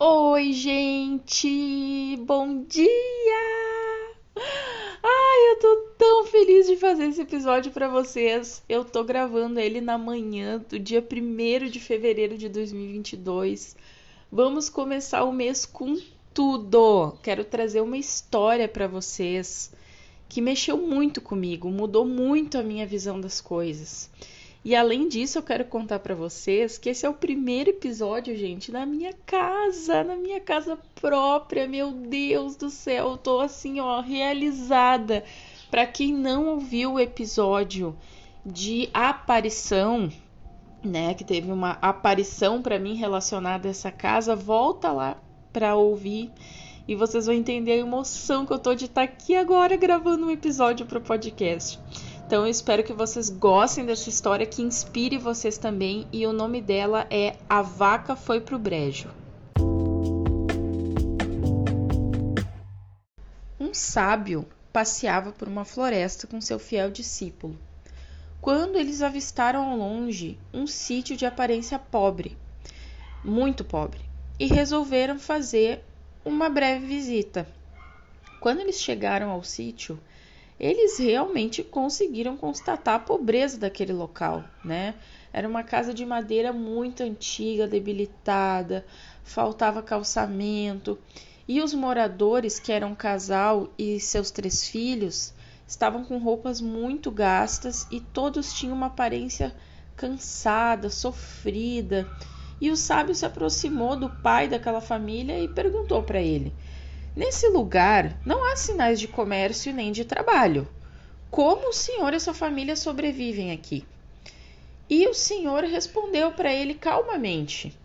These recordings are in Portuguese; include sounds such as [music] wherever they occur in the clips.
Oi, gente! Bom dia! Ai, eu tô tão feliz de fazer esse episódio para vocês. Eu tô gravando ele na manhã do dia 1 de fevereiro de 2022. Vamos começar o mês com tudo. Quero trazer uma história para vocês que mexeu muito comigo, mudou muito a minha visão das coisas. E além disso, eu quero contar para vocês que esse é o primeiro episódio, gente, na minha casa, na minha casa própria. Meu Deus do céu, eu tô assim, ó, realizada. Para quem não ouviu o episódio de aparição, né, que teve uma aparição para mim relacionada a essa casa, volta lá para ouvir e vocês vão entender a emoção que eu tô de estar tá aqui agora gravando um episódio para o podcast. Então eu espero que vocês gostem dessa história que inspire vocês também e o nome dela é A Vaca Foi pro Brejo. Um sábio passeava por uma floresta com seu fiel discípulo. Quando eles avistaram ao longe um sítio de aparência pobre, muito pobre, e resolveram fazer uma breve visita. Quando eles chegaram ao sítio, eles realmente conseguiram constatar a pobreza daquele local, né? Era uma casa de madeira muito antiga, debilitada, faltava calçamento, e os moradores, que eram um casal e seus três filhos, estavam com roupas muito gastas e todos tinham uma aparência cansada, sofrida. E o sábio se aproximou do pai daquela família e perguntou para ele: Nesse lugar não há sinais de comércio nem de trabalho. Como o senhor e sua família sobrevivem aqui? E o senhor respondeu para ele calmamente: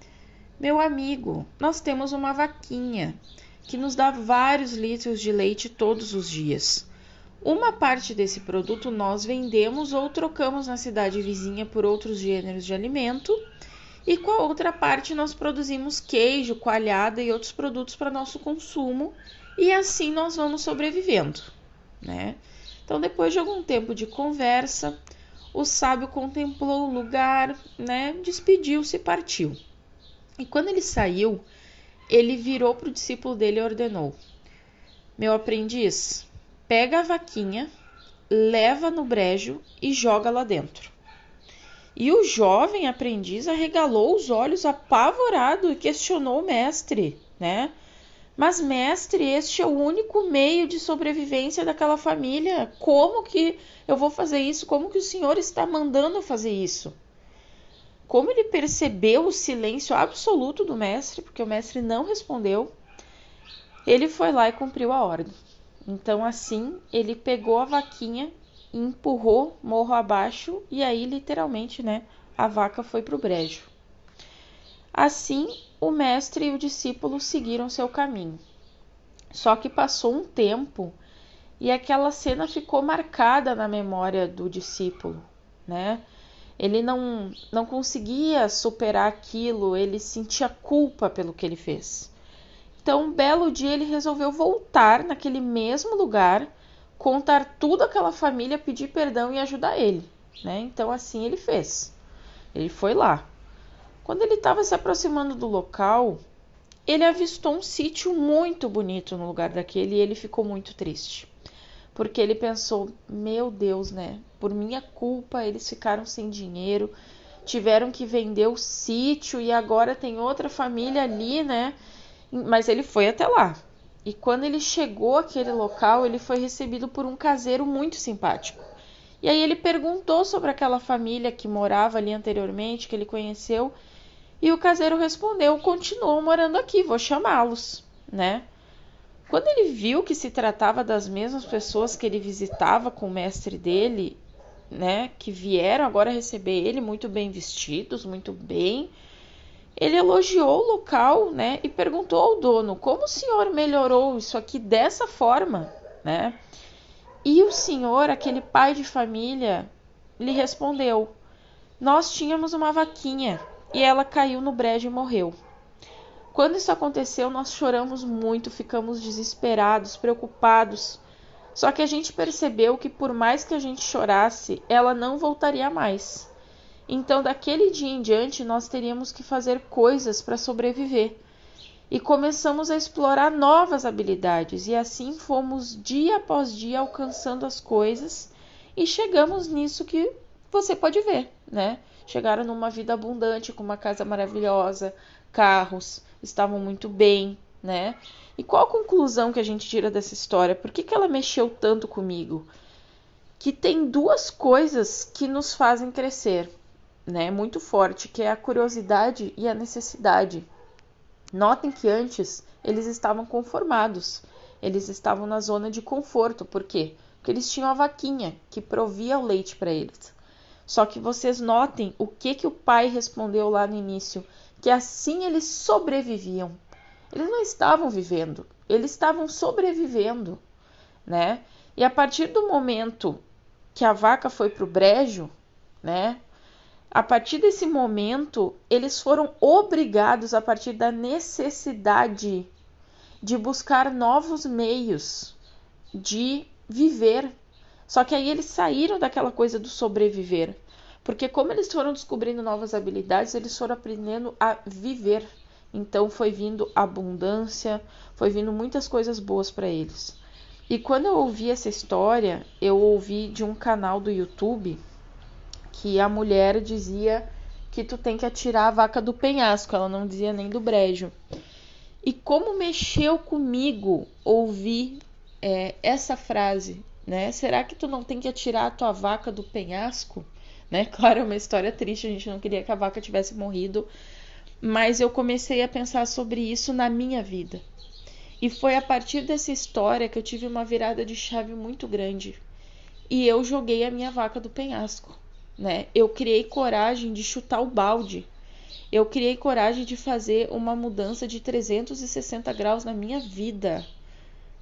Meu amigo, nós temos uma vaquinha que nos dá vários litros de leite todos os dias. Uma parte desse produto nós vendemos ou trocamos na cidade vizinha por outros gêneros de alimento e com a outra parte nós produzimos queijo, coalhada e outros produtos para nosso consumo e assim nós vamos sobrevivendo, né? Então, depois de algum tempo de conversa, o sábio contemplou o lugar, né? Despediu-se e partiu. E quando ele saiu, ele virou para o discípulo dele e ordenou: Meu aprendiz, pega a vaquinha, leva no brejo e joga lá dentro. E o jovem aprendiz arregalou os olhos apavorado e questionou o mestre, né? Mas, mestre, este é o único meio de sobrevivência daquela família. Como que eu vou fazer isso? Como que o senhor está mandando fazer isso? Como ele percebeu o silêncio absoluto do mestre, porque o mestre não respondeu, ele foi lá e cumpriu a ordem. Então, assim, ele pegou a vaquinha empurrou morro abaixo e aí literalmente, né, a vaca foi para o brejo. Assim, o mestre e o discípulo seguiram seu caminho. Só que passou um tempo e aquela cena ficou marcada na memória do discípulo, né? Ele não, não conseguia superar aquilo, ele sentia culpa pelo que ele fez. Então, um belo dia, ele resolveu voltar naquele mesmo lugar contar tudo àquela família, pedir perdão e ajudar ele, né? Então assim ele fez. Ele foi lá. Quando ele estava se aproximando do local, ele avistou um sítio muito bonito no lugar daquele e ele ficou muito triste. Porque ele pensou: meu Deus, né? Por minha culpa eles ficaram sem dinheiro, tiveram que vender o sítio e agora tem outra família ali, né? Mas ele foi até lá. E quando ele chegou àquele local, ele foi recebido por um caseiro muito simpático. E aí ele perguntou sobre aquela família que morava ali anteriormente, que ele conheceu, e o caseiro respondeu: "Continuam morando aqui, vou chamá-los", né? Quando ele viu que se tratava das mesmas pessoas que ele visitava com o mestre dele, né, que vieram agora receber ele muito bem vestidos, muito bem, ele elogiou o local, né, e perguntou ao dono: "Como o senhor melhorou isso aqui dessa forma?", né? E o senhor, aquele pai de família, lhe respondeu: Nós tínhamos uma vaquinha e ela caiu no brejo e morreu. Quando isso aconteceu, nós choramos muito, ficamos desesperados, preocupados. Só que a gente percebeu que por mais que a gente chorasse, ela não voltaria mais. Então, daquele dia em diante, nós teríamos que fazer coisas para sobreviver. E começamos a explorar novas habilidades, e assim fomos dia após dia alcançando as coisas e chegamos nisso que você pode ver, né? Chegaram numa vida abundante, com uma casa maravilhosa, carros, estavam muito bem, né? E qual a conclusão que a gente tira dessa história? Por que, que ela mexeu tanto comigo? Que tem duas coisas que nos fazem crescer né, muito forte, que é a curiosidade e a necessidade. Notem que antes eles estavam conformados, eles estavam na zona de conforto, por quê? Porque eles tinham a vaquinha que provia o leite para eles. Só que vocês notem o que que o pai respondeu lá no início, que assim eles sobreviviam. Eles não estavam vivendo, eles estavam sobrevivendo, né? E a partir do momento que a vaca foi para o brejo, né? A partir desse momento, eles foram obrigados, a partir da necessidade de buscar novos meios de viver. Só que aí eles saíram daquela coisa do sobreviver. Porque, como eles foram descobrindo novas habilidades, eles foram aprendendo a viver. Então, foi vindo abundância, foi vindo muitas coisas boas para eles. E quando eu ouvi essa história, eu ouvi de um canal do YouTube que a mulher dizia que tu tem que atirar a vaca do penhasco, ela não dizia nem do brejo. E como mexeu comigo ouvir é, essa frase, né? Será que tu não tem que atirar a tua vaca do penhasco? [laughs] Né? Claro, é uma história triste, a gente não queria que a vaca tivesse morrido, mas eu comecei a pensar sobre isso na minha vida. E foi a partir dessa história que eu tive uma virada de chave muito grande. E eu joguei a minha vaca do penhasco né? Eu criei coragem de chutar o balde. Eu criei coragem de fazer uma mudança de 360 graus na minha vida,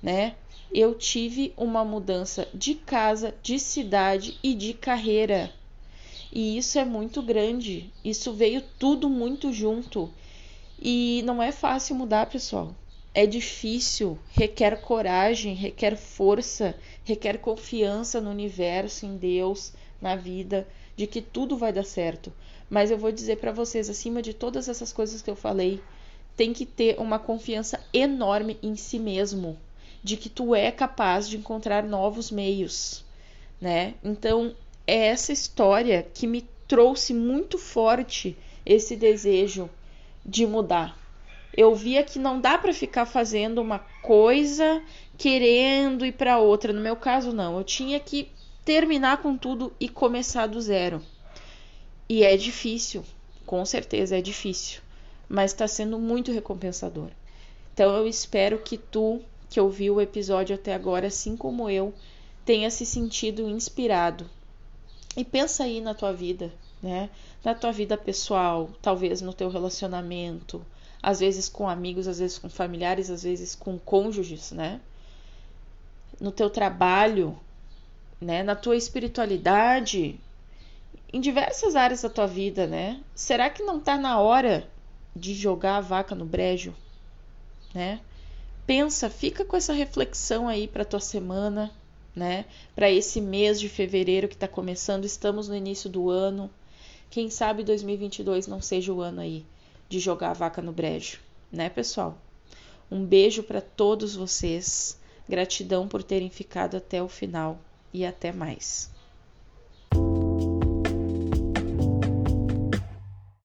né? Eu tive uma mudança de casa, de cidade e de carreira. E isso é muito grande. Isso veio tudo muito junto. E não é fácil mudar, pessoal. É difícil, requer coragem, requer força, requer confiança no universo, em Deus, na vida de que tudo vai dar certo. Mas eu vou dizer para vocês, acima de todas essas coisas que eu falei, tem que ter uma confiança enorme em si mesmo, de que tu é capaz de encontrar novos meios, né? Então, é essa história que me trouxe muito forte esse desejo de mudar. Eu via que não dá para ficar fazendo uma coisa querendo ir para outra. No meu caso não, eu tinha que terminar com tudo e começar do zero. E é difícil, com certeza é difícil, mas está sendo muito recompensador. Então eu espero que tu, que ouviu o episódio até agora, assim como eu, tenha se sentido inspirado. E pensa aí na tua vida, né? Na tua vida pessoal, talvez no teu relacionamento, às vezes com amigos, às vezes com familiares, às vezes com cônjuges, né? No teu trabalho, né, na tua espiritualidade, em diversas áreas da tua vida, né? Será que não está na hora de jogar a vaca no brejo, né? Pensa, fica com essa reflexão aí para tua semana, né? Para esse mês de fevereiro que está começando, estamos no início do ano. Quem sabe 2022 não seja o ano aí de jogar a vaca no brejo, né, pessoal? Um beijo para todos vocês. Gratidão por terem ficado até o final e até mais.